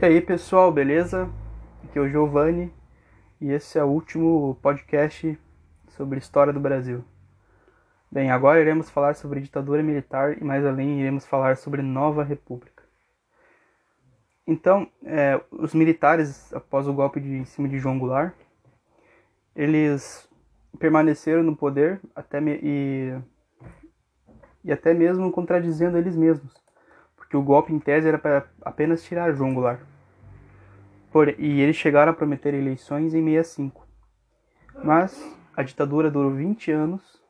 E aí pessoal, beleza? Aqui é o Giovanni e esse é o último podcast sobre história do Brasil. Bem, agora iremos falar sobre ditadura militar e mais além iremos falar sobre nova república. Então, é, os militares, após o golpe de, em cima de João Goulart, eles permaneceram no poder até me, e, e até mesmo contradizendo eles mesmos porque o golpe em tese era para apenas tirar João Goulart. Por, e eles chegaram a prometer eleições em 65. Mas a ditadura durou 20 anos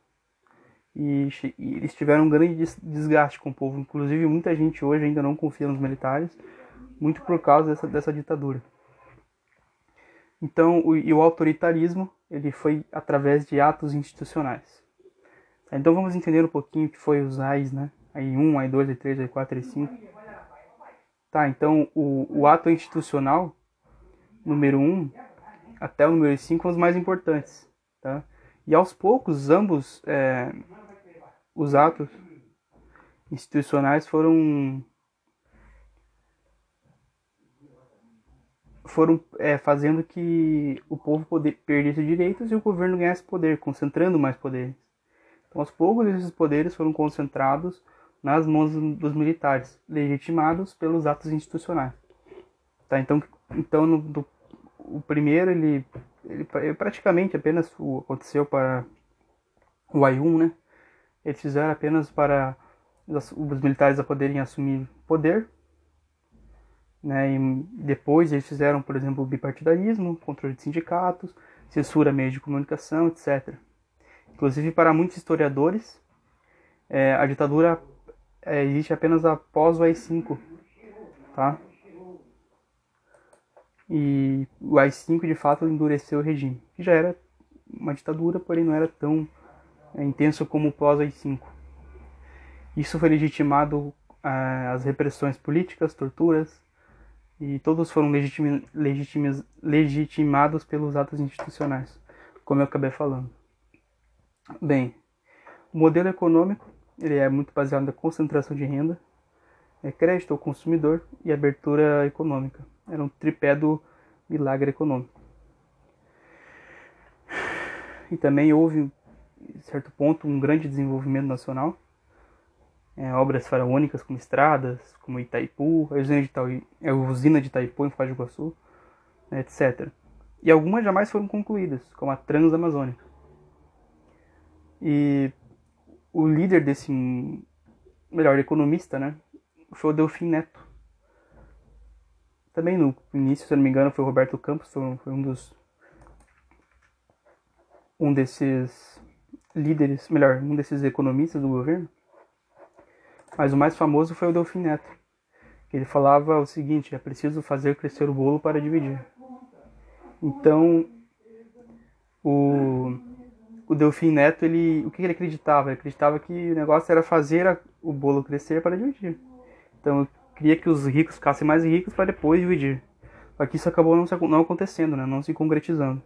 e, e eles tiveram um grande desgaste com o povo. Inclusive, muita gente hoje ainda não confia nos militares, muito por causa dessa, dessa ditadura. Então, o, e o autoritarismo ele foi através de atos institucionais. Então, vamos entender um pouquinho o que foi os AIS, né? Aí 1, aí 2, aí 3, aí 4, aí 5. Tá, então o, o ato institucional, número 1 até o número 5 são os mais importantes, tá? E aos poucos, ambos é, os atos institucionais foram foram é, fazendo que o povo poder, perdesse direitos e o governo ganhasse poder, concentrando mais poderes. Então, aos poucos, esses poderes foram concentrados nas mãos dos militares, legitimados pelos atos institucionais. Tá? Então, então no, do, o primeiro ele, ele praticamente apenas o, aconteceu para o AI-1, né? Eles fizeram apenas para os, os militares a poderem assumir poder, né? E depois eles fizeram, por exemplo, o bipartidarismo, controle de sindicatos, censura meios de comunicação, etc. Inclusive para muitos historiadores, é, a ditadura é, existe apenas após o AI-5, tá? E o AI-5 de fato endureceu o regime, que já era uma ditadura, porém não era tão é, intenso como o pós-AI-5. Isso foi legitimado é, as repressões políticas, torturas, e todos foram legitim, legitim, legitimados pelos atos institucionais, como eu acabei falando. Bem, o modelo econômico ele é muito baseado na concentração de renda, é crédito ao consumidor e abertura econômica. Era um tripé do milagre econômico. E também houve, em certo ponto, um grande desenvolvimento nacional. É, obras faraônicas como estradas, como Itaipu, a usina de, de Itaipu em Foz do Iguaçu, etc. E algumas jamais foram concluídas, como a Transamazônica. E o líder desse melhor economista, né, foi o Delfim Neto. Também no início, se eu não me engano, foi o Roberto Campos, foi um dos um desses líderes, melhor, um desses economistas do governo. Mas o mais famoso foi o Delfim Neto, que ele falava o seguinte: é preciso fazer crescer o bolo para dividir. Então, o o Delfim Neto, ele, o que ele acreditava? Ele acreditava que o negócio era fazer a, o bolo crescer para dividir. Então, queria que os ricos ficassem mais ricos para depois dividir. Só que isso acabou não, não acontecendo, né? não se concretizando.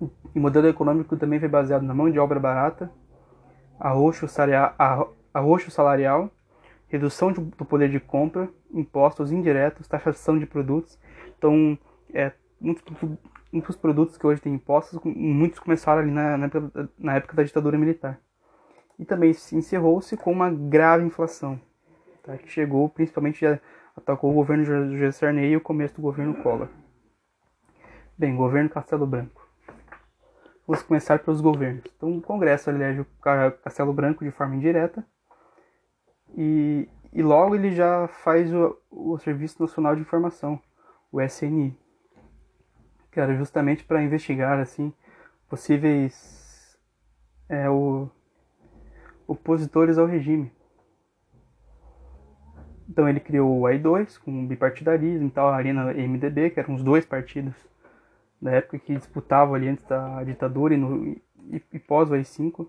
E o modelo econômico também foi baseado na mão de obra barata, arroxo salarial redução do poder de compra, impostos indiretos, taxação de produtos. Então, é, muito, muitos produtos que hoje têm impostos, muitos começaram ali na, na, época, na época da ditadura militar. E também se encerrou-se com uma grave inflação, tá, que chegou principalmente atacou o governo José Sarney e o começo do governo Collor. Bem, governo Castelo Branco. Vamos começar pelos governos. Então, o Congresso elege o Castelo Branco de forma indireta e, e logo ele já faz o, o Serviço Nacional de Informação, o SNI que era justamente para investigar assim possíveis é, o, opositores ao regime. Então ele criou o AI2 com o bipartidarismo e tal, a Arena MDB, que eram os dois partidos da época que disputavam ali antes da ditadura e, no, e, e pós o AI5.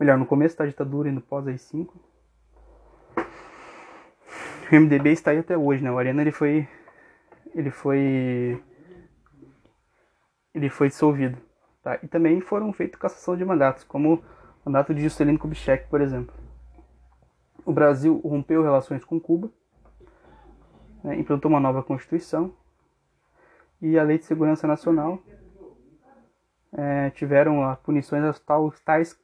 Melhor, no começo da ditadura e no pós AI5. O MDB está aí até hoje, né? O Arena ele foi ele foi ele foi dissolvido. Tá? E também foram feitas cassação de mandatos, como o mandato de Juscelino Kubitschek, por exemplo. O Brasil rompeu relações com Cuba, né, implantou uma nova Constituição e a Lei de Segurança Nacional é, tiveram a punições aos tais,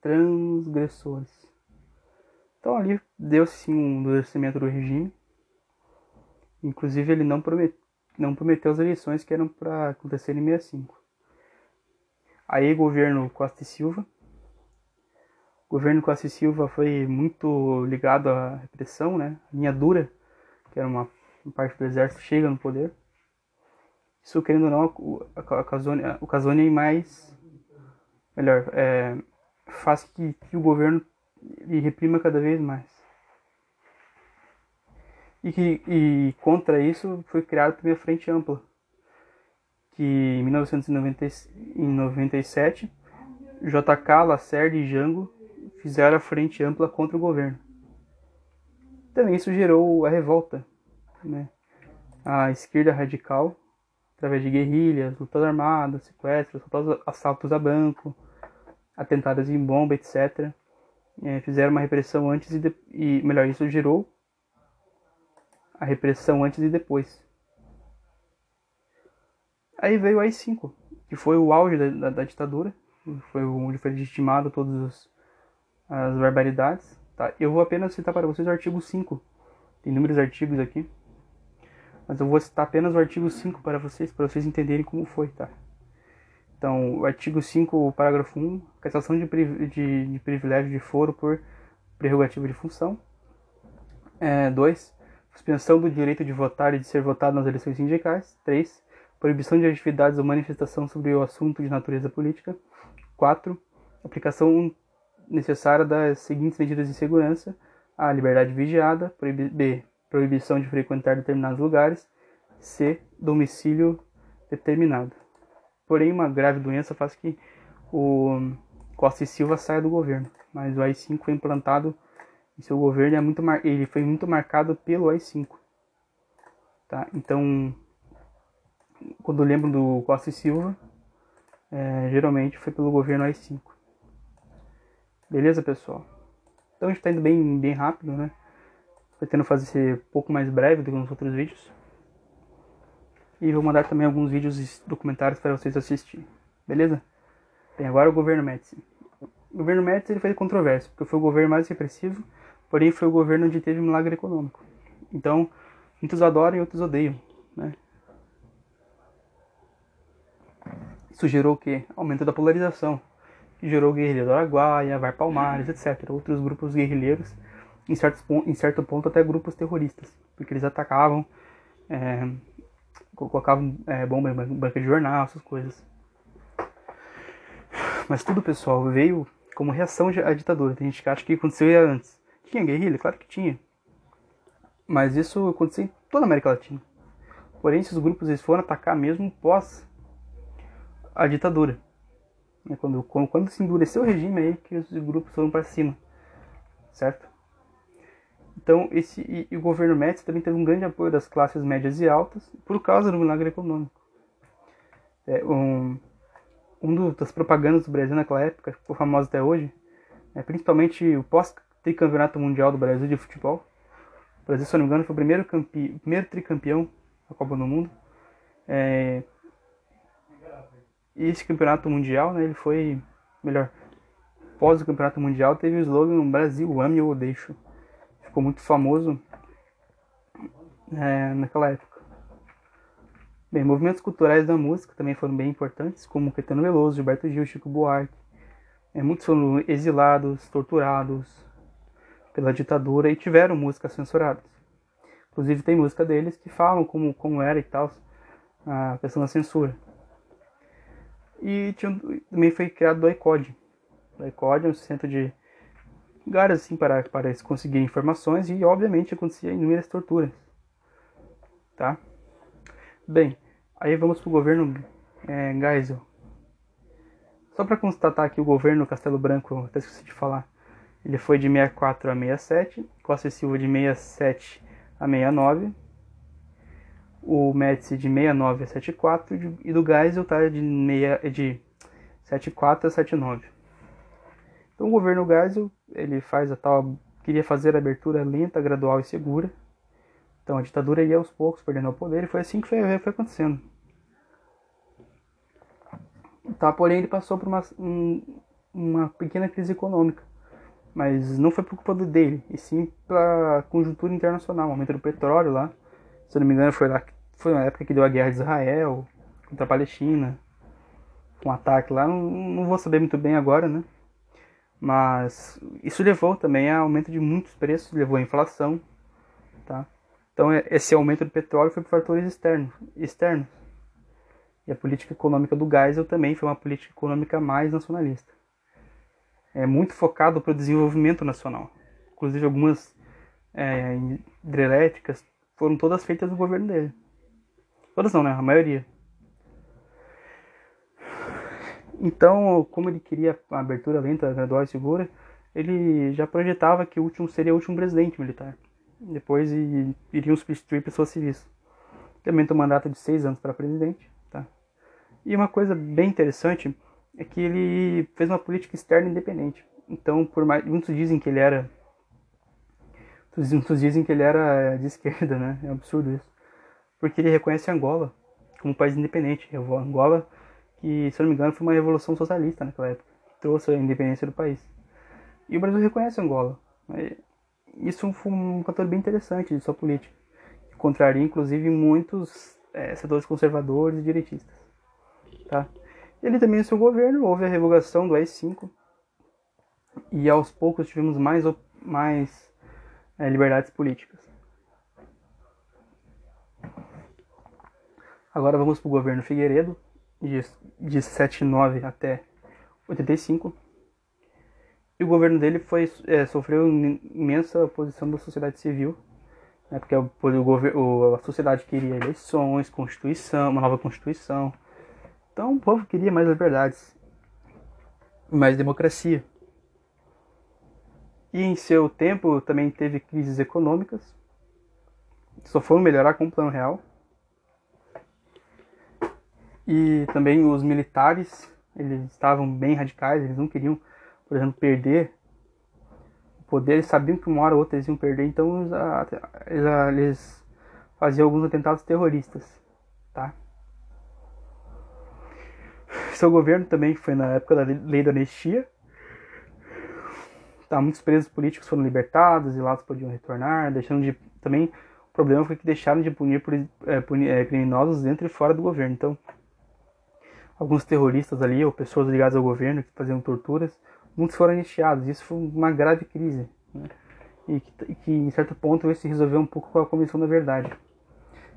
transgressores. Então ali deu-se um endurecimento do regime. Inclusive ele não, promet, não prometeu as eleições que eram para acontecer em 65. Aí governo Costa e Silva. O governo Costa e Silva foi muito ligado à repressão, né? Linha dura, que era uma parte do exército, chega no poder. Isso, querendo ou não, ocasiona em mais. Melhor, é, faz que, que o governo reprima cada vez mais. E, que, e contra isso foi criada a Frente Ampla, que em 1997 JK, Lacerda e Jango fizeram a Frente Ampla contra o governo. Também isso gerou a revolta. Né? A esquerda radical, através de guerrilhas, lutas armadas, sequestros, assaltos a banco, atentados em bomba, etc é, fizeram uma repressão antes e, de, e, melhor, isso gerou a repressão antes e depois. Aí veio o AI-5, que foi o auge da, da, da, ditadura, foi onde foi legitimado todas as barbaridades. Tá? Eu vou apenas citar para vocês o artigo 5, tem inúmeros artigos aqui, mas eu vou citar apenas o artigo 5 para vocês, para vocês entenderem como foi, tá? Então, o artigo 5, parágrafo 1, cassação de, de, de privilégio de foro por prerrogativa de função. 2. É, suspensão do direito de votar e de ser votado nas eleições sindicais. 3. Proibição de atividades ou manifestação sobre o assunto de natureza política. 4. Aplicação necessária das seguintes medidas de segurança: a liberdade vigiada. B. Proibição de frequentar determinados lugares. C. Domicílio determinado. Porém, uma grave doença faz que o Costa e Silva saia do governo. Mas o AI-5 foi implantado em seu governo e é muito ele foi muito marcado pelo AI-5. Tá? Então, quando eu lembro do Costa e Silva, é, geralmente foi pelo governo AI-5. Beleza, pessoal? Então a gente está indo bem, bem rápido, né? Pretendo fazer ser um pouco mais breve do que nos outros vídeos. E vou mandar também alguns vídeos documentários para vocês assistirem. Beleza? Bem, agora o governo Médici. O governo Médici ele foi controverso, porque foi o governo mais repressivo, porém foi o governo onde teve um milagre econômico. Então, muitos adoram e outros odeiam, né? Isso gerou o quê? Aumento da polarização, que gerou guerrilha do Araguaia, Var Palmares, etc. Outros grupos guerrilheiros, em, certos, em certo ponto até grupos terroristas, porque eles atacavam é, colocavam é, bomba em banca de jornal, essas coisas. Mas tudo, pessoal, veio como reação à ditadura. Tem gente que acha que aconteceu antes. Tinha guerrilha? Claro que tinha. Mas isso aconteceu em toda a América Latina. Porém, esses grupos eles foram atacar mesmo pós a ditadura. É quando, quando, quando se endureceu o regime aí que os grupos foram para cima. Certo? Então, esse, e, e o governo Médici também teve um grande apoio das classes médias e altas por causa do milagre econômico. É, um, um das propagandas do Brasil naquela época, ficou famoso até hoje, é, principalmente o pós-tricampeonato mundial do Brasil de futebol. O Brasil, se não me engano, foi o primeiro, campe, primeiro tricampeão da Copa do Mundo. É, e esse campeonato mundial, né, ele foi, melhor, pós o campeonato mundial, teve o slogan Brasil, ame ou deixo ficou muito famoso é, naquela época. Bem, movimentos culturais da música também foram bem importantes, como Caetano Veloso, Gilberto Gil, Chico Buarque. É, muitos foram exilados, torturados pela ditadura e tiveram músicas censuradas. Inclusive tem música deles que falam como, como era e tal, a questão da censura. E tinha, também foi criado o ICOD. O ICOD é um centro de lugares assim para, para se conseguir informações e obviamente acontecia inúmeras torturas. Tá? Bem, aí vamos para o governo é, Geisel. Só para constatar que o governo Castelo Branco, até esqueci de falar, ele foi de 64 a 67, Costa e Silva de 67 a 69, o Médici de 69 a 74 e do Geisel tá de, meia, de 74 a 79. Então o governo Geisel ele faz a tal queria fazer a abertura lenta, gradual e segura, Então a ditadura ia aos poucos perdendo o poder e foi assim que foi, foi acontecendo. Tá, porém ele passou por uma, um, uma pequena crise econômica, mas não foi por culpa dele, e sim pela conjuntura internacional, o aumento do petróleo lá. Se eu não me engano foi lá foi na época que deu a guerra de Israel contra a Palestina, um ataque lá, não, não vou saber muito bem agora, né? Mas isso levou também a aumento de muitos preços, levou a inflação, tá? Então esse aumento do petróleo foi por fatores externos, externos. E a política econômica do Geisel também foi uma política econômica mais nacionalista. É muito focado para o desenvolvimento nacional. Inclusive algumas é, hidrelétricas foram todas feitas no governo dele. Todas não, né? A maioria. Então, como ele queria a abertura lenta, gradual e segura, ele já projetava que o último seria o último presidente militar. Depois iriam substituir pessoas civis. Também tem um mandato de seis anos para presidente. Tá? E uma coisa bem interessante é que ele fez uma política externa independente. Então, por mais muitos dizem que ele era muitos dizem que ele era de esquerda, né? É um absurdo isso. Porque ele reconhece Angola como um país independente. Angola, que se eu não me engano, foi uma revolução socialista naquela época, que trouxe a independência do país. E o Brasil reconhece Angola. Isso foi um fator bem interessante de sua política, que contraria inclusive muitos é, setores conservadores e direitistas. Tá? Ele também, seu governo, houve a revogação do AI-5 e aos poucos tivemos mais, mais é, liberdades políticas. Agora vamos para o governo Figueiredo, de, de 79 até 85. E o governo dele foi, é, sofreu imensa oposição da sociedade civil, né, porque o, o, a sociedade queria eleições, constituição, uma nova constituição, então o povo queria mais liberdades, mais democracia. E em seu tempo também teve crises econômicas, só foram melhorar com o plano real. E também os militares, eles estavam bem radicais, eles não queriam, por exemplo, perder o poder, eles sabiam que uma hora ou outra eles iam perder, então eles, eles faziam alguns atentados terroristas, tá? Seu governo também foi na época da lei da anistia. Tá, muitos presos políticos foram libertados e lá podiam retornar, deixando de. Também o problema foi que deixaram de punir, é, punir é, criminosos dentro e fora do governo. Então, alguns terroristas ali, ou pessoas ligadas ao governo que faziam torturas, muitos foram anistiados. Isso foi uma grave crise. Né? E que, que, em certo ponto, isso se resolveu um pouco com a Comissão da Verdade.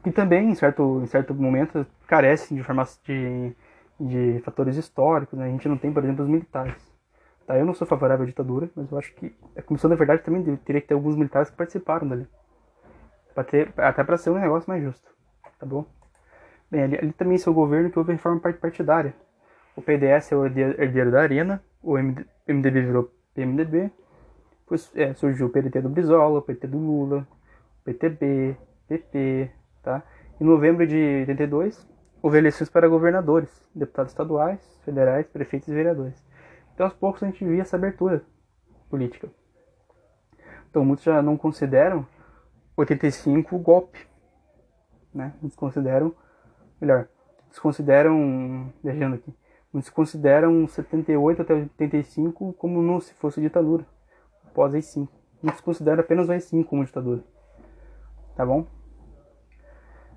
E também, em certo, em certo momento, carecem de, de de fatores históricos, né? a gente não tem, por exemplo, os militares. Tá? Eu não sou favorável à ditadura, mas eu acho que a Comissão da Verdade também teria que ter alguns militares que participaram dali. Pra ter, até para ser um negócio mais justo, tá bom? Bem, ali, ali também seu governo que houve reforma partidária. O PDS é o herdeiro da Arena, o MDB virou PMDB, depois é, surgiu o PDT do Brizola, o PT do Lula, PTB, PP, tá? Em novembro de 82, houve eleições para governadores, deputados estaduais, federais, prefeitos e vereadores. Então, aos poucos, a gente via essa abertura política. Então, muitos já não consideram 85 golpe, né? Muitos consideram, melhor, desconsideram, deixando aqui, muitos consideram 78 até 85 como não se fosse ditadura, após AI-5. Muitos consideram apenas o AI-5 como ditadura. Tá bom?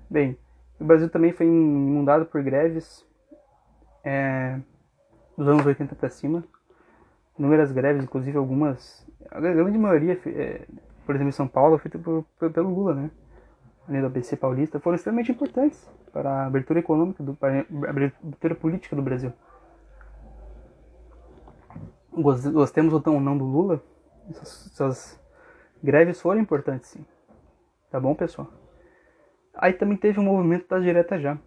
Bem, o Brasil também foi inundado por greves é, dos anos 80 para cima. Inúmeras greves, inclusive algumas, a grande maioria, é, por exemplo, em São Paulo, feita por, por, pelo Lula, né? A do ABC paulista, foram extremamente importantes para a abertura econômica, do, para a abertura política do Brasil. Gostemos ou não do Lula, essas, essas greves foram importantes, sim. Tá bom, pessoal? Aí também teve o um movimento das diretas já.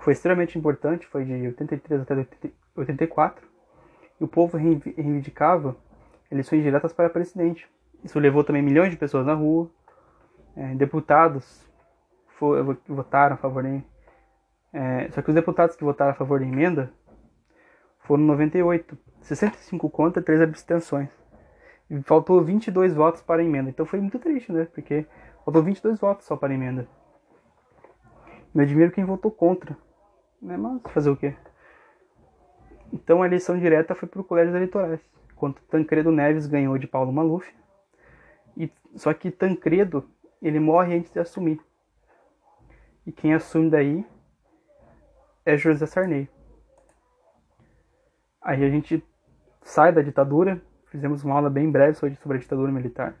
Foi extremamente importante, foi de 83 até 84. E o povo reivindicava eleições diretas para presidente. Isso levou também milhões de pessoas na rua. É, deputados for, votaram a favor da é, Só que os deputados que votaram a favor da emenda foram 98. 65 contra, 3 abstenções. E faltou 22 votos para a emenda. Então foi muito triste, né? Porque faltou 22 votos só para a emenda. Me admiro quem votou contra. Né? Mas fazer o quê? Então a eleição direta foi para o colégio eleitorais. Enquanto Tancredo Neves ganhou de Paulo Maluf. E, só que Tancredo, ele morre antes de assumir. E quem assume daí é José Sarney. Aí a gente sai da ditadura, fizemos uma aula bem breve sobre a ditadura militar.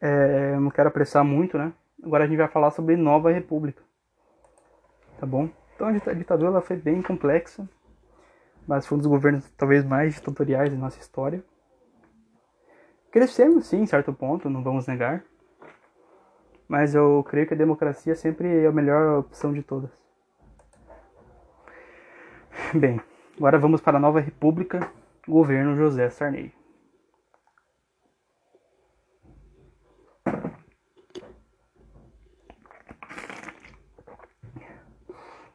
É, não quero apressar muito, né? Agora a gente vai falar sobre Nova República. Tá bom? Então a ditadura ela foi bem complexa, mas foi um dos governos talvez mais ditatoriais da nossa história. Crescemos sim, em certo ponto, não vamos negar. Mas eu creio que a democracia sempre é a melhor opção de todas. Bem, agora vamos para a nova república, governo José Sarney.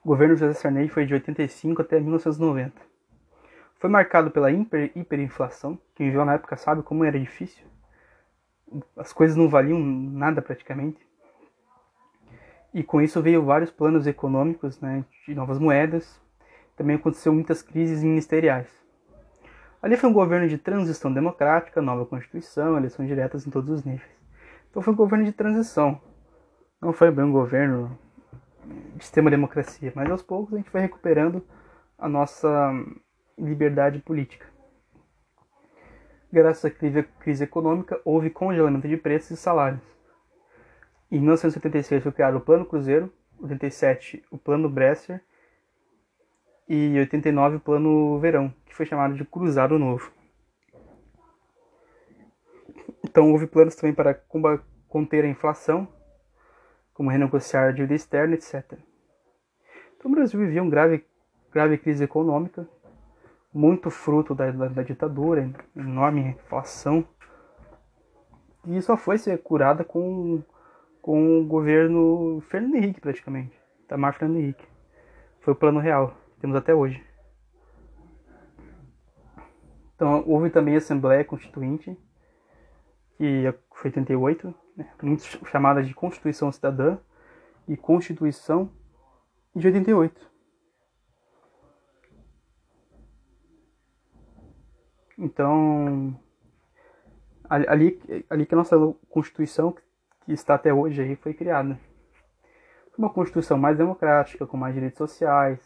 O governo José Sarney foi de 85 até 1990. Foi marcado pela hiper, hiperinflação, quem viveu na época sabe como era difícil. As coisas não valiam nada praticamente. E com isso veio vários planos econômicos né, de novas moedas, também aconteceu muitas crises ministeriais. Ali foi um governo de transição democrática, nova constituição, eleições diretas em todos os níveis. Então foi um governo de transição. Não foi bem um governo extrema democracia, mas aos poucos a gente vai recuperando a nossa liberdade política. Graças à crise econômica, houve congelamento de preços e salários. Em 1976 foi criado o Plano Cruzeiro, 87 o Plano Bresser e 89 o Plano Verão, que foi chamado de Cruzado Novo. Então houve planos também para conter a inflação, como renegociar a dívida externa, etc. Então o Brasil vivia uma grave, grave crise econômica, muito fruto da, da, da ditadura, enorme inflação, e só foi ser curada com, com o governo Fernando Henrique, praticamente. Tamar Fernando Henrique. Foi o plano real temos até hoje. Então, houve também a Assembleia Constituinte, que foi 88, né, muito chamada de Constituição Cidadã e Constituição de 88. Então, ali, ali que a nossa Constituição, que está até hoje, aí, foi criada. Uma Constituição mais democrática, com mais direitos sociais,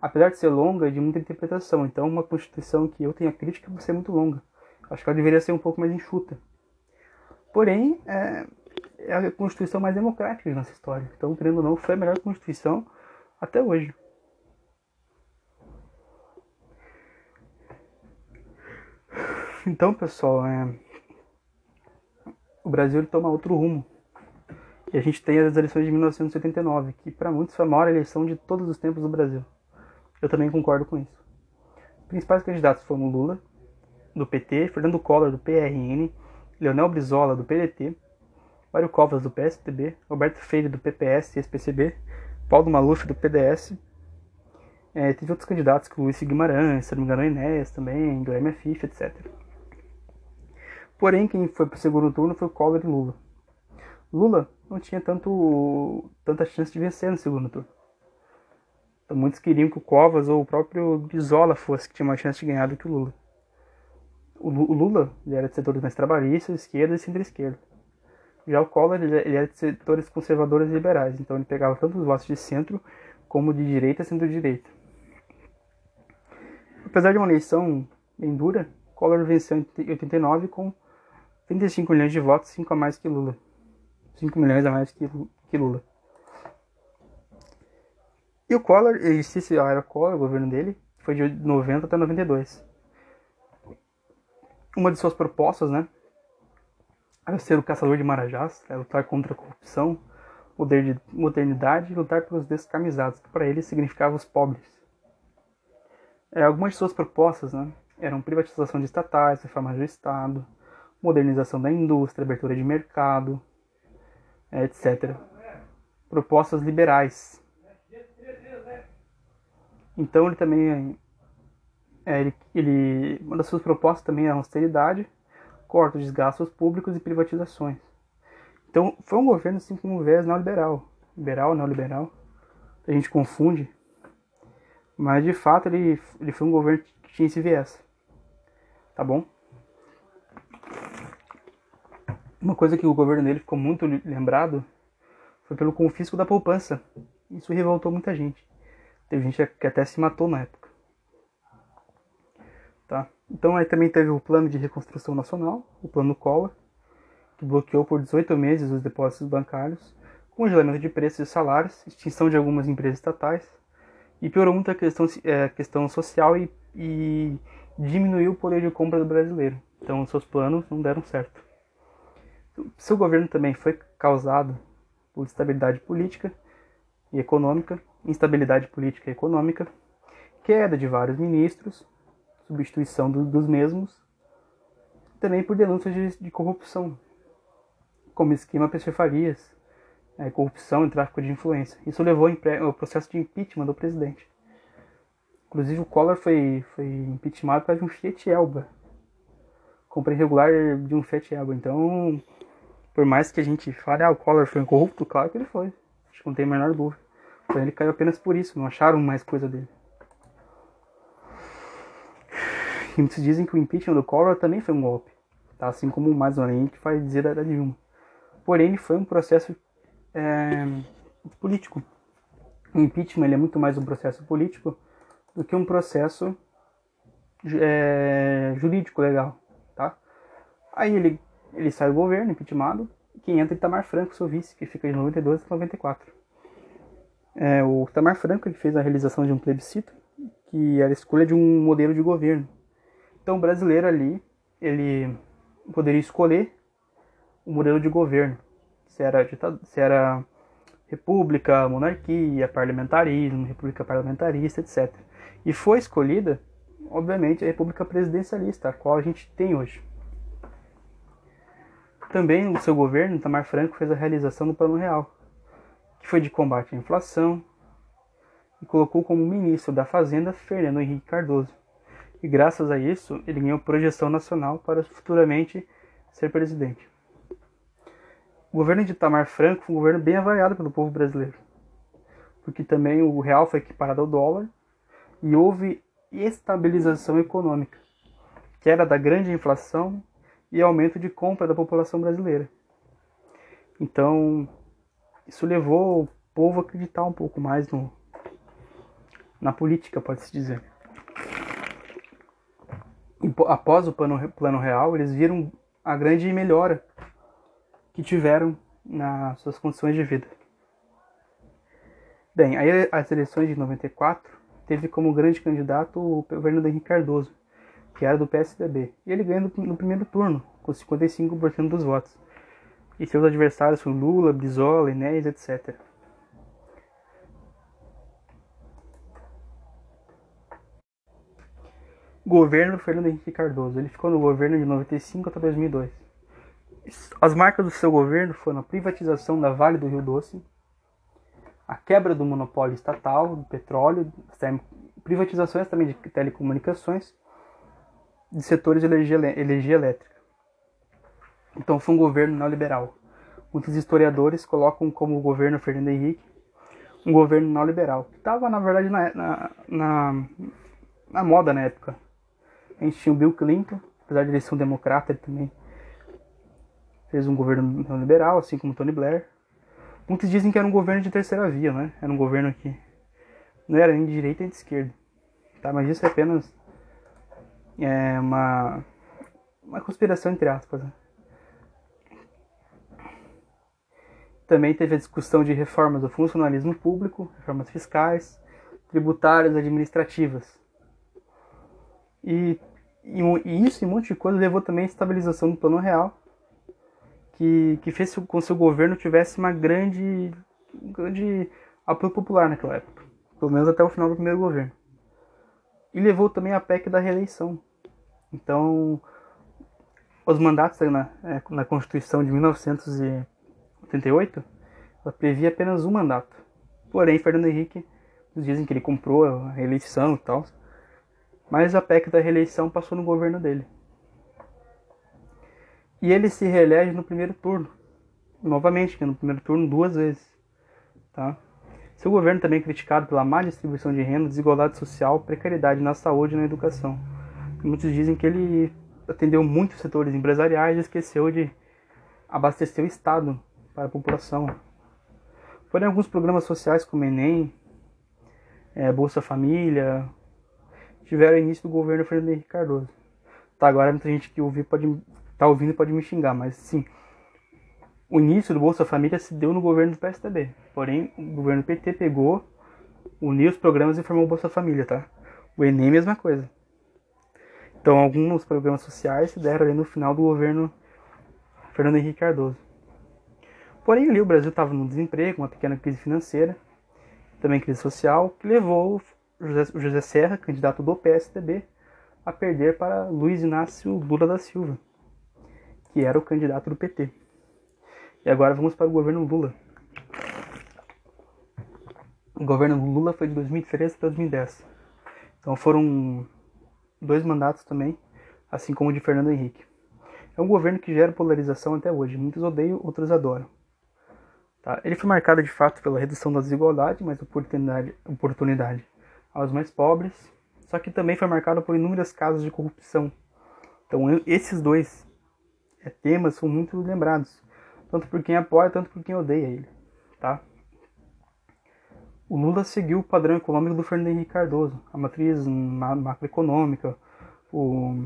apesar de ser longa, é de muita interpretação. Então, uma Constituição que eu tenho crítica por ser muito longa. Acho que ela deveria ser um pouco mais enxuta. Porém, é, é a Constituição mais democrática de nossa história. Então, querendo ou não, foi a melhor Constituição até hoje. Então, pessoal, é... o Brasil toma outro rumo. E a gente tem as eleições de 1979, que para muitos foi a maior eleição de todos os tempos do Brasil. Eu também concordo com isso. Os principais candidatos foram Lula, do PT, Fernando Collor, do PRN, Leonel Brizola, do PDT, Mário Covas, do PSDB, Roberto Freire, do PPS e SPCB, Paulo Maluf, do PDS. É, teve outros candidatos, como Luiz Guimarães, se não me engano, Inés também, do MFIF, etc. Porém, quem foi para o segundo turno foi Collor e Lula. Lula não tinha tanto, tanta chance de vencer no segundo turno. Então, muitos queriam que o Covas ou o próprio Brizola fosse que tinha mais chance de ganhar do que o Lula. O Lula ele era de setores mais trabalhistas, esquerda e centro-esquerda. Já o Collor ele era de setores conservadores e liberais, então ele pegava tanto os votos de centro como de direita e centro-direita. Apesar de uma eleição bem dura, Collor venceu em 89 com 35 milhões de votos, 5 a mais que Lula. 5 milhões a mais que, que Lula. E o Collor, esse era Collor, o governo dele, foi de 90 até 92. Uma de suas propostas, né, era ser o caçador de marajás, era lutar contra a corrupção, modernidade e lutar pelos descamisados, que para ele significava os pobres. É, algumas de suas propostas né, eram privatização de estatais, reforma do Estado, modernização da indústria, abertura de mercado, é, etc. Propostas liberais, então ele também é, ele, ele, uma das suas propostas também era austeridade, corte dos gastos públicos e privatizações. Então, foi um governo assim com um viés neoliberal. Liberal, neoliberal. A gente confunde. Mas, de fato, ele, ele foi um governo que tinha esse viés. Tá bom? Uma coisa que o governo dele ficou muito lembrado foi pelo confisco da poupança. Isso revoltou muita gente. Teve gente que até se matou na época. Tá? Então aí também teve o plano de reconstrução nacional, o plano Collor, que bloqueou por 18 meses os depósitos bancários, congelamento de preços e salários, extinção de algumas empresas estatais e piorou muito a questão, é, questão social e, e diminuiu o poder de compra do brasileiro. Então seus planos não deram certo. Seu governo também foi causado por instabilidade política e econômica, instabilidade política e econômica, queda de vários ministros, substituição do, dos mesmos, também por denúncias de, de corrupção, como esquema Pechefarias, é, corrupção e tráfico de influência. Isso levou ao processo de impeachment do presidente. Inclusive o Collor foi, foi impeachmentado por de um Fiat Elba. Compra irregular de um Fiat Elba. Então, por mais que a gente fale, ah, o Collor foi um corrupto, claro que ele foi. Acho que não tem a menor dúvida. Então ele caiu apenas por isso, não acharam mais coisa dele. E muitos dizem que o impeachment do Collor também foi um golpe, tá? assim como o mais que faz dizer da Dilma. Porém, ele foi um processo é, político. O impeachment é muito mais um processo político do que um processo é, jurídico legal, tá? Aí ele, ele sai do governo, impeachmentado, e quem entra é Itamar Franco, seu vice, que fica de 92 a 94. É, o Itamar Franco ele fez a realização de um plebiscito, que era a escolha de um modelo de governo. Então o brasileiro ali, ele poderia escolher o modelo de governo se era, se era república, monarquia, parlamentarismo, república parlamentarista, etc. E foi escolhida, obviamente, a república presidencialista, a qual a gente tem hoje. Também o seu governo, Tamar Franco, fez a realização do Plano Real, que foi de combate à inflação, e colocou como ministro da Fazenda Fernando Henrique Cardoso. E graças a isso, ele ganhou projeção nacional para futuramente ser presidente. O governo de Itamar Franco foi um governo bem avaliado pelo povo brasileiro, porque também o real foi equiparado ao dólar e houve estabilização econômica, que era da grande inflação e aumento de compra da população brasileira. Então, isso levou o povo a acreditar um pouco mais no, na política, pode-se dizer. Após o plano, plano real, eles viram a grande melhora que tiveram nas suas condições de vida. Bem, aí as eleições de 94 teve como grande candidato o governo de Henrique Cardoso, que era do PSDB, e ele ganhou no primeiro turno, com 55% dos votos. E seus adversários foram Lula, Brizola, Enéas, etc. Governo Fernando Henrique Cardoso. Ele ficou no governo de 95 até 2002. As marcas do seu governo foram a privatização da Vale do Rio Doce, a quebra do monopólio estatal do petróleo, privatizações também de telecomunicações, de setores de energia, elétrica. Então foi um governo neoliberal. Muitos historiadores colocam como o governo Fernando Henrique um governo neoliberal, que estava na verdade na, na, na, na moda na época. A gente tinha o Bill Clinton, apesar de ele ser um democrata, ele também fez um governo neoliberal, assim como Tony Blair. Muitos dizem que era um governo de terceira via, né? Era um governo que não era nem de direita nem de esquerda. Tá? Mas isso é apenas é, uma, uma conspiração entre aspas. Né? Também teve a discussão de reformas do funcionalismo público, reformas fiscais, tributárias, administrativas. E, e, e isso e um monte de coisa levou também à estabilização do plano real que, que fez com que o seu governo tivesse uma grande, grande apoio popular naquela época, pelo menos até o final do primeiro governo. E levou também a PEC da reeleição. Então, os mandatos na, é, na Constituição de 1988, ela previa apenas um mandato. Porém, Fernando Henrique, dizem que ele comprou a reeleição e tal. Mas a PEC da reeleição passou no governo dele. E ele se reelege no primeiro turno. Novamente, que é no primeiro turno duas vezes. Tá? Seu governo também é criticado pela má distribuição de renda, desigualdade social, precariedade na saúde e na educação. Muitos dizem que ele atendeu muitos setores empresariais e esqueceu de abastecer o Estado para a população. Porém, alguns programas sociais como Enem, é, Bolsa Família, tiveram início do governo Fernando Henrique Cardoso. Tá, agora muita gente que ouvir pode tá ouvindo pode me xingar, mas sim, o início do Bolsa Família se deu no governo do PSDB. Porém, o governo PT pegou, uniu os programas e formou o Bolsa Família, tá? O Enem, mesma coisa. Então, alguns programas sociais se deram ali no final do governo Fernando Henrique Cardoso. Porém, ali o Brasil estava no desemprego, uma pequena crise financeira, também crise social, que levou José, José Serra, candidato do PSDB, a perder para Luiz Inácio Lula da Silva, que era o candidato do PT. E agora vamos para o governo Lula. O governo Lula foi de 2013 a 2010. Então foram dois mandatos também, assim como o de Fernando Henrique. É um governo que gera polarização até hoje. Muitos odeiam, outros adoram. Tá? Ele foi marcado de fato pela redução da desigualdade, mas oportunidade, oportunidade aos mais pobres, só que também foi marcado por inúmeros casos de corrupção. Então esses dois é, temas são muito lembrados, tanto por quem apoia, tanto por quem odeia ele. Tá? O Lula seguiu o padrão econômico do Fernando Henrique Cardoso, a matriz macroeconômica, o,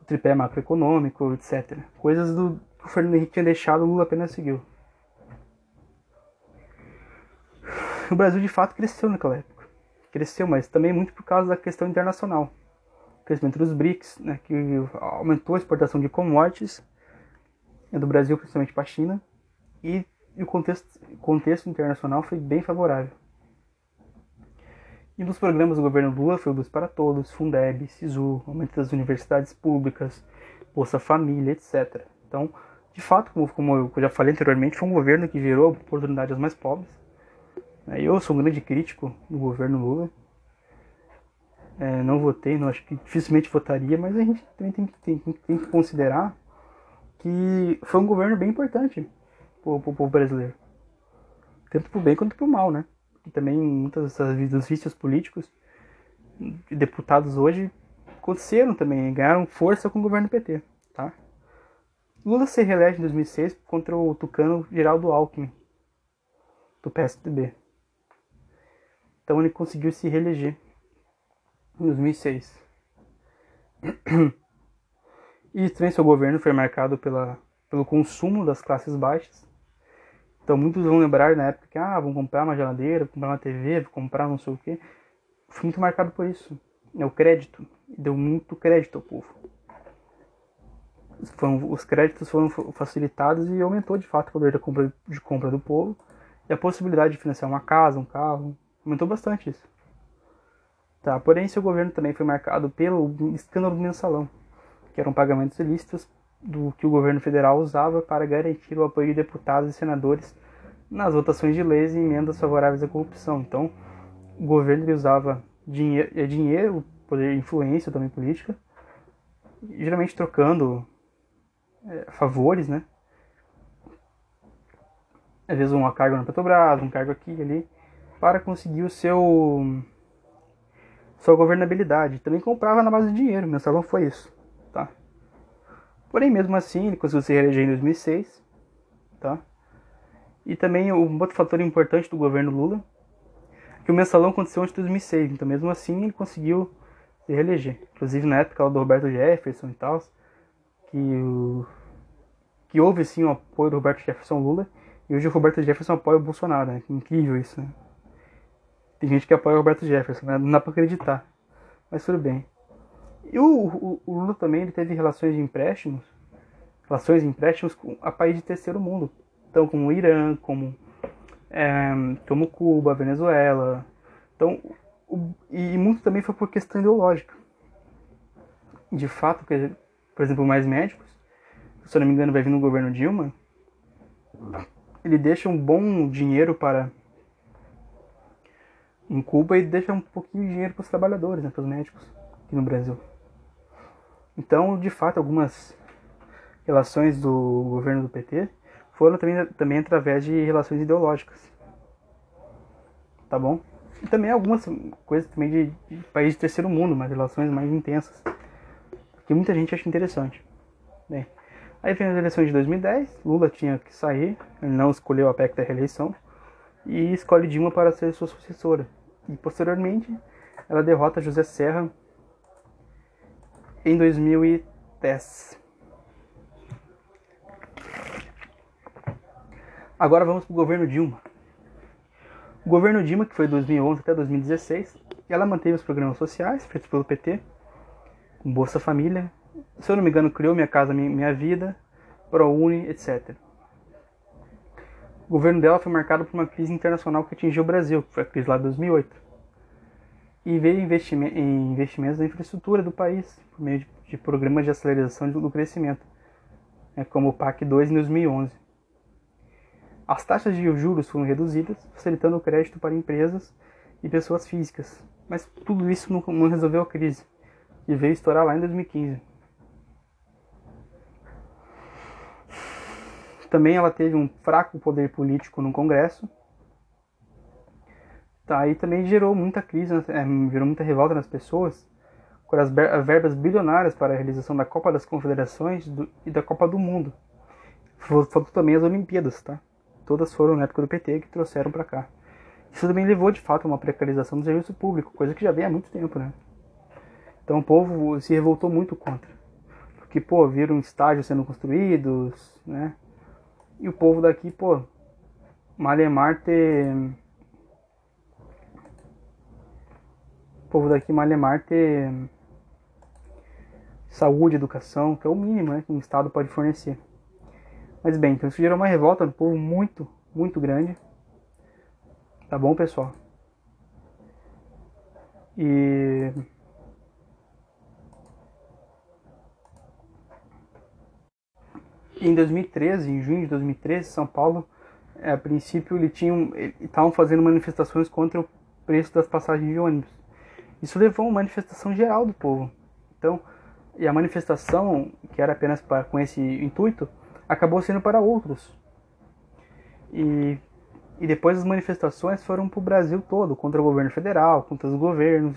o tripé macroeconômico, etc. Coisas do que o Fernando Henrique tinha deixado, o Lula apenas seguiu. O Brasil de fato cresceu naquela época. Cresceu, mas também muito por causa da questão internacional. O crescimento dos BRICS, né, que aumentou a exportação de commodities né, do Brasil, principalmente para a China, e o contexto, contexto internacional foi bem favorável. E dos programas do governo Lula foi o Luz para Todos, Fundeb, SISU, aumento das universidades públicas, Bolsa Família, etc. Então, de fato, como, como eu já falei anteriormente, foi um governo que gerou oportunidade aos mais pobres. Eu sou um grande crítico do governo Lula. É, não votei, não acho que dificilmente votaria, mas a gente também tem, tem, tem que considerar que foi um governo bem importante pro, pro povo brasileiro. Tanto pro bem quanto pro mal, né? E também muitas dos vícios políticos de deputados hoje aconteceram também, ganharam força com o governo PT, tá? Lula se reelege em 2006 contra o tucano Geraldo Alckmin, do PSDB. Então ele conseguiu se reeleger em 2006. E também seu governo foi marcado pela, pelo consumo das classes baixas então muitos vão lembrar na época que, ah, vão comprar uma geladeira, vão comprar uma TV, vão comprar não sei o quê. Foi muito marcado por isso. É o crédito. Deu muito crédito ao povo. Os créditos foram facilitados e aumentou de fato o poder de compra, de compra do povo. E a possibilidade de financiar uma casa, um carro. Aumentou bastante isso. Tá, porém, seu governo também foi marcado pelo escândalo do mensalão, que eram pagamentos ilícitos do que o governo federal usava para garantir o apoio de deputados e senadores nas votações de leis e emendas favoráveis à corrupção. Então, o governo usava dinheiro, é dinheiro, poder influência também política, geralmente trocando é, favores, né? Às vezes uma carga na Petrobras, um cargo aqui e ali, para conseguir o seu sua governabilidade. Também comprava na base de dinheiro, meu salão foi isso, tá? Porém, mesmo assim, ele conseguiu se reeleger em 2006, tá? E também um outro fator importante do governo Lula, que o mensalão aconteceu antes de 2006, então mesmo assim ele conseguiu se reeleger. Inclusive na época do Roberto Jefferson e tal, que, o, que houve sim o apoio do Roberto Jefferson Lula, e hoje o Roberto Jefferson apoia o Bolsonaro, né? Incrível isso, né? Tem gente que apoia o Roberto Jefferson, né? Não dá pra acreditar. Mas tudo bem. E o, o, o, Lula também ele teve relações de empréstimos, relações de empréstimos com a países de terceiro mundo. Então, como o Irã, como, é, como Cuba, Venezuela. Então, o, e muito também foi por questão ideológica. De fato, que, por exemplo, mais médicos, se eu não me engano vai vir no governo Dilma, ele deixa um bom dinheiro para em Cuba e deixa um pouquinho de dinheiro para os trabalhadores, né, para os médicos aqui no Brasil. Então, de fato, algumas relações do governo do PT foram também, também através de relações ideológicas. Tá bom? E também algumas coisas também de, de países de terceiro mundo, mas relações mais intensas. Que muita gente acha interessante. Bem, aí vem as eleições de 2010, Lula tinha que sair, ele não escolheu a PEC da reeleição, e escolhe Dilma para ser sua sucessora. E posteriormente, ela derrota José Serra em 2010. Agora vamos para o governo Dilma. O governo Dilma, que foi de 2011 até 2016, ela manteve os programas sociais feitos pelo PT, Bolsa Família, se eu não me engano, criou Minha Casa Minha Vida, ProUni, etc. O governo dela foi marcado por uma crise internacional que atingiu o Brasil, que foi a crise lá de 2008. E veio em investimentos na infraestrutura do país, por meio de, de programas de aceleração do crescimento, né, como o PAC 2 em 2011. As taxas de juros foram reduzidas, facilitando o crédito para empresas e pessoas físicas. Mas tudo isso não, não resolveu a crise, e veio estourar lá em 2015. Também ela teve um fraco poder político no Congresso. Tá, e também gerou muita crise, né, é, gerou muita revolta nas pessoas com as verbas bilionárias para a realização da Copa das Confederações do, e da Copa do Mundo. Faltou também as Olimpíadas, tá? todas foram na época do PT que trouxeram para cá. Isso também levou de fato a uma precarização do serviço público, coisa que já vem há muito tempo, né? Então o povo se revoltou muito contra. Porque, pô, viram estádios sendo construídos, né? E o povo daqui, pô, Malemar ter. O povo daqui, Malemar ter. Saúde, educação, que é o mínimo né, que um Estado pode fornecer. Mas bem, então isso gerou uma revolta do povo muito, muito grande. Tá bom, pessoal? E. Em 2013, em junho de 2013, São Paulo, é, a princípio, ele tinha, estavam fazendo manifestações contra o preço das passagens de ônibus. Isso levou a uma manifestação geral do povo. Então, e a manifestação, que era apenas pra, com esse intuito, acabou sendo para outros. E, e depois as manifestações foram para o Brasil todo, contra o governo federal, contra os governos,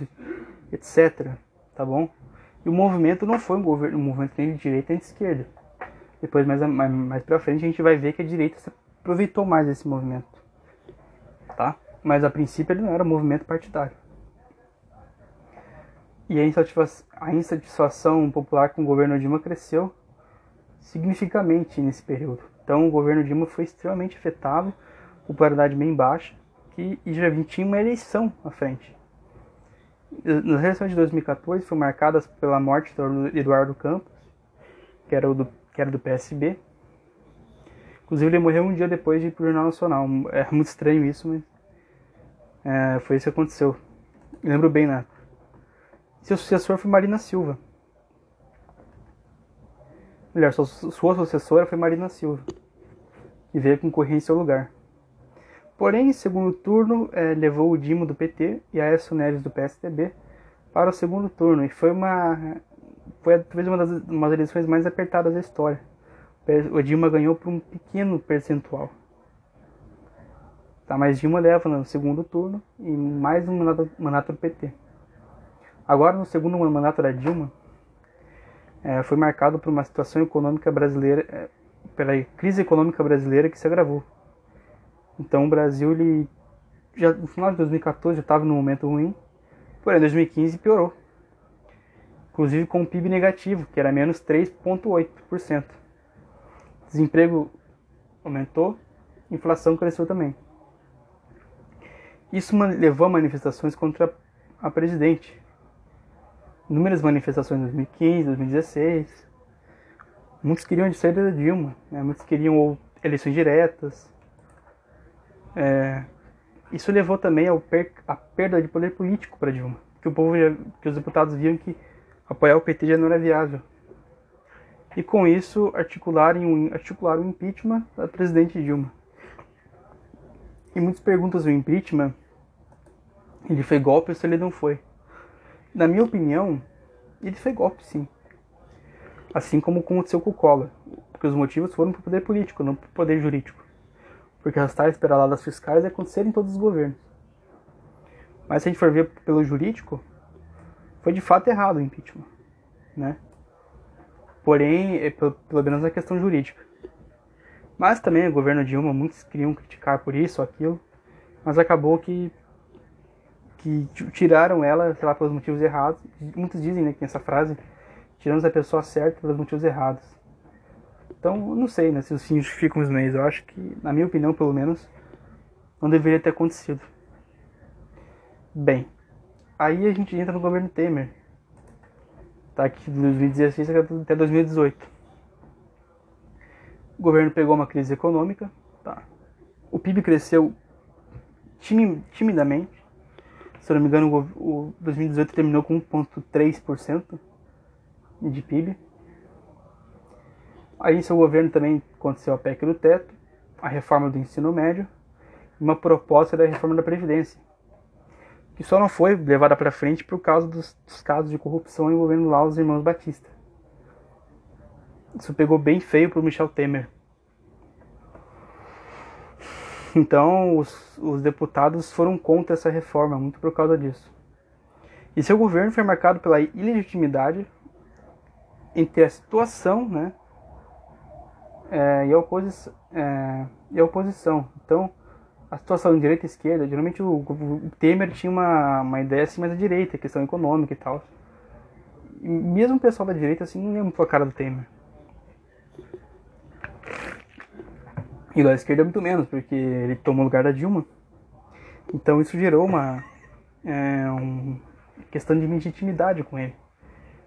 etc. Tá bom? E o movimento não foi um, governo, um movimento nem de direita nem de esquerda. Depois, mais, mais, mais pra frente, a gente vai ver que a direita se aproveitou mais desse movimento. Tá? Mas a princípio ele não era um movimento partidário. E a insatisfação popular com o governo Dilma cresceu significativamente nesse período. Então o governo Dilma foi extremamente afetado, popularidade bem baixa, que, e já tinha uma eleição à frente. Nas eleições de 2014 foram marcadas pela morte do Eduardo Campos, que era, do, que era do PSB. Inclusive ele morreu um dia depois de ir para o Jornal Nacional. É muito estranho isso, mas é, foi isso que aconteceu. Eu lembro bem, né? Seu sucessor foi Marina Silva Melhor, sua, sua sucessora foi Marina Silva, que veio concorrer em seu lugar. Porém, em segundo turno, é, levou o Dimo do PT e a Aécio Neves do PSDB para o segundo turno. E foi uma foi talvez uma das uma eleições mais apertadas da história. O Dilma ganhou por um pequeno percentual. Tá, mas Dilma leva no segundo turno e mais um mandato, mandato do PT. Agora, no segundo mandato da Dilma, é, foi marcado por uma situação econômica brasileira, é, pela crise econômica brasileira que se agravou. Então o Brasil, ele, já, no final de 2014 já estava num momento ruim, porém em 2015 piorou. Inclusive com um PIB negativo, que era menos 3,8%. Desemprego aumentou, inflação cresceu também. Isso levou a manifestações contra a presidente, inúmeras manifestações em 2015, 2016. Muitos queriam a saída da Dilma, né? muitos queriam eleições diretas. É, isso levou também ao per à perda de poder político para Dilma, que o povo, que os deputados viam que apoiar o PT já não era viável. E com isso articularam um, o impeachment da presidente Dilma. E muitas perguntas do impeachment ele foi golpe ou se ele não foi. Na minha opinião, ele foi golpe sim. Assim como aconteceu com o Collor. Porque os motivos foram para o poder político, não para o poder jurídico. Porque as tais peraladas fiscais aconteceram em todos os governos. Mas se a gente for ver pelo jurídico, foi de fato errado o impeachment. Né? Porém, é pelo, pelo menos na questão jurídica. Mas também o governo Dilma, muitos queriam criticar por isso ou aquilo, mas acabou que que tiraram ela, sei lá, pelos motivos errados. Muitos dizem, né, que tem essa frase, tiramos a pessoa certa pelos motivos errados. Então, não sei, né, se os fins justificam os meios. Eu acho que, na minha opinião, pelo menos, não deveria ter acontecido. Bem, aí a gente entra no governo Temer. Tá aqui de 2016 até 2018. O governo pegou uma crise econômica, tá? O PIB cresceu timidamente, se eu não me engano, o 2018 terminou com 1,3% de PIB. Aí, seu governo também aconteceu a PEC do teto, a reforma do ensino médio uma proposta da reforma da Previdência, que só não foi levada para frente por causa dos, dos, casos de corrupção envolvendo lá os irmãos Batista. Isso pegou bem feio para o Michel Temer. Então, os, os deputados foram contra essa reforma, muito por causa disso. E seu governo foi marcado pela ilegitimidade entre a situação né, é, e, a é, e a oposição. Então, a situação de direita e esquerda, geralmente o, o Temer tinha uma, uma ideia assim mais à direita, questão econômica e tal. E mesmo o pessoal da direita assim não lembra muito a cara do Temer. E da esquerda muito menos, porque ele tomou o lugar da Dilma. Então isso gerou uma é, questão de legitimidade com ele.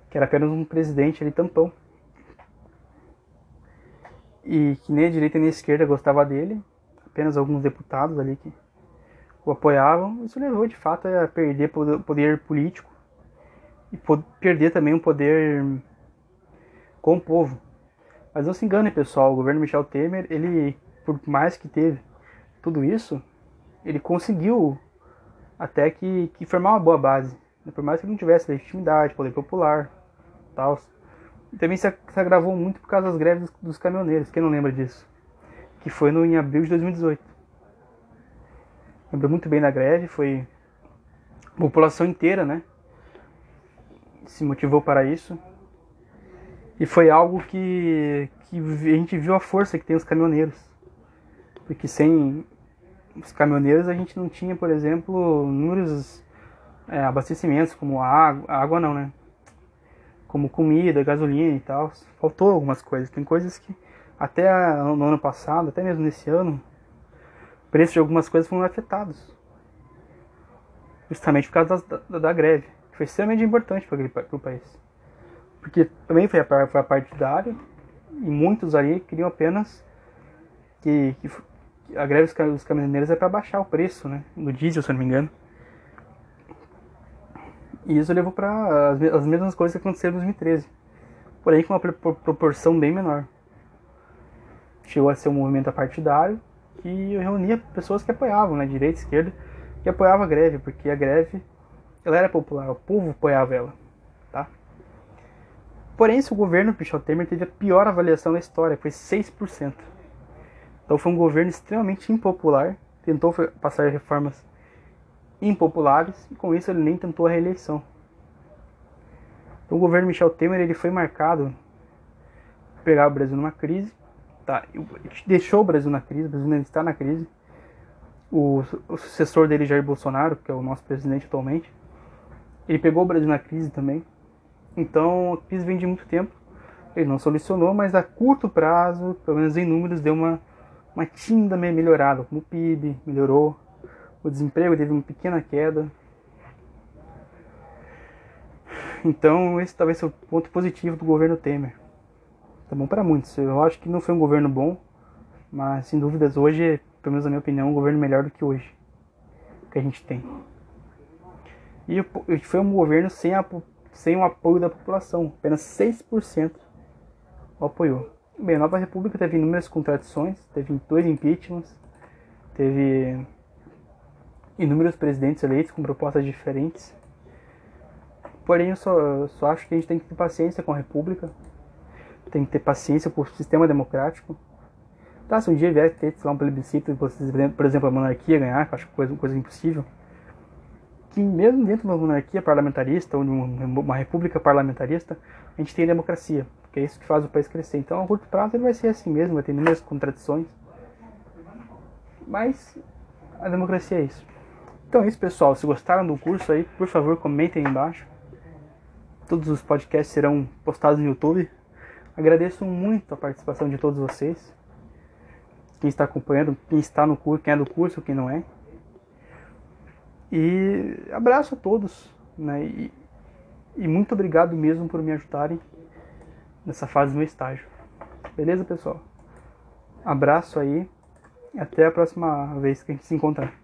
Que era apenas um presidente ali tampão. E que nem a direita nem a esquerda gostava dele. Apenas alguns deputados ali que o apoiavam. Isso levou de fato a perder poder, político. E perder também o poder com o povo. Mas não se engane, pessoal, o governo Michel Temer, ele por mais que teve tudo isso, ele conseguiu até que, que formar uma boa base. Né? Por mais que ele não tivesse legitimidade, poder popular, tal. E também se, agravou muito por causa das greves dos caminhoneiros. Quem não lembra disso? Que foi no, em abril de 2018. Lembro muito bem da greve, foi a população inteira, né? Se motivou para isso. E foi algo que, que a gente viu a força que tem os caminhoneiros porque sem os caminhoneiros a gente não tinha, por exemplo, números é, abastecimentos como água, água não, né? Como comida, gasolina e tal. Faltou algumas coisas. Tem coisas que até no ano passado, até mesmo nesse ano, o preço de algumas coisas foram afetados. Justamente por causa da, da, da greve, que foi extremamente importante para o país. Porque também foi a, foi a partidária e muitos ali queriam apenas que, que a greve dos caminhoneiros é para baixar o preço, né, do diesel, se eu não me engano. E isso levou para as, as, mesmas coisas que aconteceram em 2013, porém com uma proporção bem menor. Chegou a ser um movimento partidário que reunia pessoas que apoiavam, né, direita esquerda, que apoiavam a greve, porque a greve ela era popular, o povo apoiava ela, tá? Porém, esse governo Michel Temer teve a pior avaliação da história, foi 6%. Então foi um governo extremamente impopular, tentou passar reformas impopulares e com isso ele nem tentou a reeleição. Então o governo Michel Temer ele foi marcado pegar o Brasil numa crise, tá? deixou o Brasil na crise, o Brasil ainda está na crise. O, o sucessor dele, Jair Bolsonaro, que é o nosso presidente atualmente, ele pegou o Brasil na crise também. Então a crise vem de muito tempo. Ele não solucionou, mas a curto prazo, pelo menos em números, deu uma uma tímida melhorada, como o PIB melhorou, o desemprego teve uma pequena queda. Então, esse talvez seja o ponto positivo do governo Temer. Tá bom para muitos. Eu acho que não foi um governo bom, mas sem dúvidas hoje, pelo menos na minha opinião, um governo melhor do que hoje que a gente tem. E foi um governo sem, a, sem o apoio da população, apenas 6% o apoiou. Bem, a Nova República teve inúmeras contradições, teve dois impeachments, teve inúmeros presidentes eleitos com propostas diferentes. Porém, eu só, só acho que a gente tem que ter paciência com a República, tem que ter paciência o sistema democrático. Tá, se um dia vier ter lá, um plebiscito, por exemplo, a monarquia ganhar, que eu acho coisa, coisa impossível, que mesmo dentro de uma monarquia parlamentarista ou de uma república parlamentarista, a gente tem democracia, porque é isso que faz o país crescer. Então, a curto prazo ele vai ser assim mesmo, vai ter inúmeras contradições. Mas a democracia é isso. Então é isso, pessoal. Se gostaram do curso aí, por favor, comentem aí embaixo. Todos os podcasts serão postados no YouTube. Agradeço muito a participação de todos vocês. Quem está acompanhando, quem está no curso, quem é do curso, quem não é. E abraço a todos, né? E, e muito obrigado mesmo por me ajudarem nessa fase do meu estágio. Beleza, pessoal? Abraço aí e até a próxima vez que a gente se encontrar.